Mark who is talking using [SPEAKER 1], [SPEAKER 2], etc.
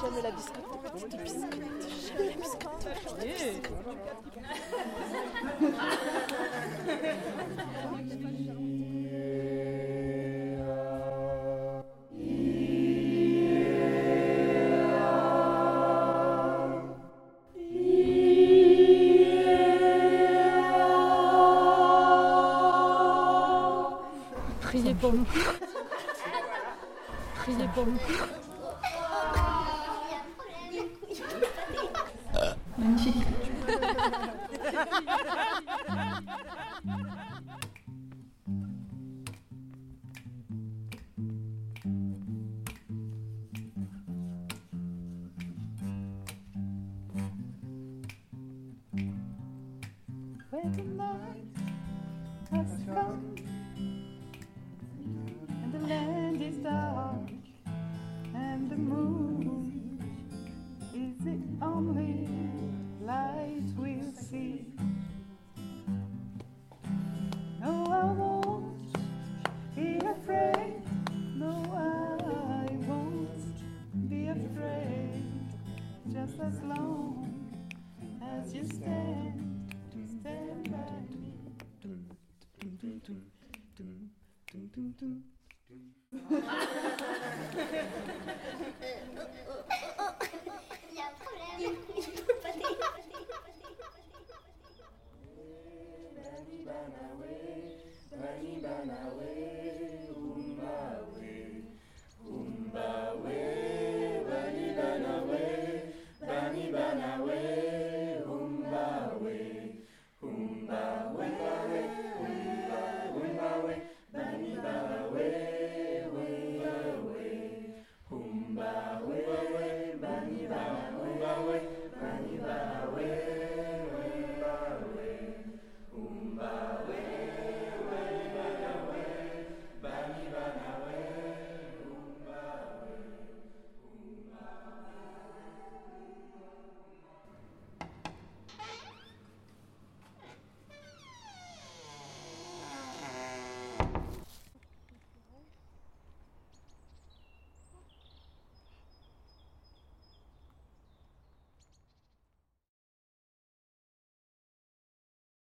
[SPEAKER 1] J'aime la biscotte. Des biscottes. J'aime la biscotte.
[SPEAKER 2] Priez pour nous. Priez pour nous.
[SPEAKER 1] Magnifique.
[SPEAKER 2] Where the night has come and the land is dark just as long as you stand, stand by me. Il
[SPEAKER 1] y a un problème. Je peux pas
[SPEAKER 2] Bani banawe. And I will.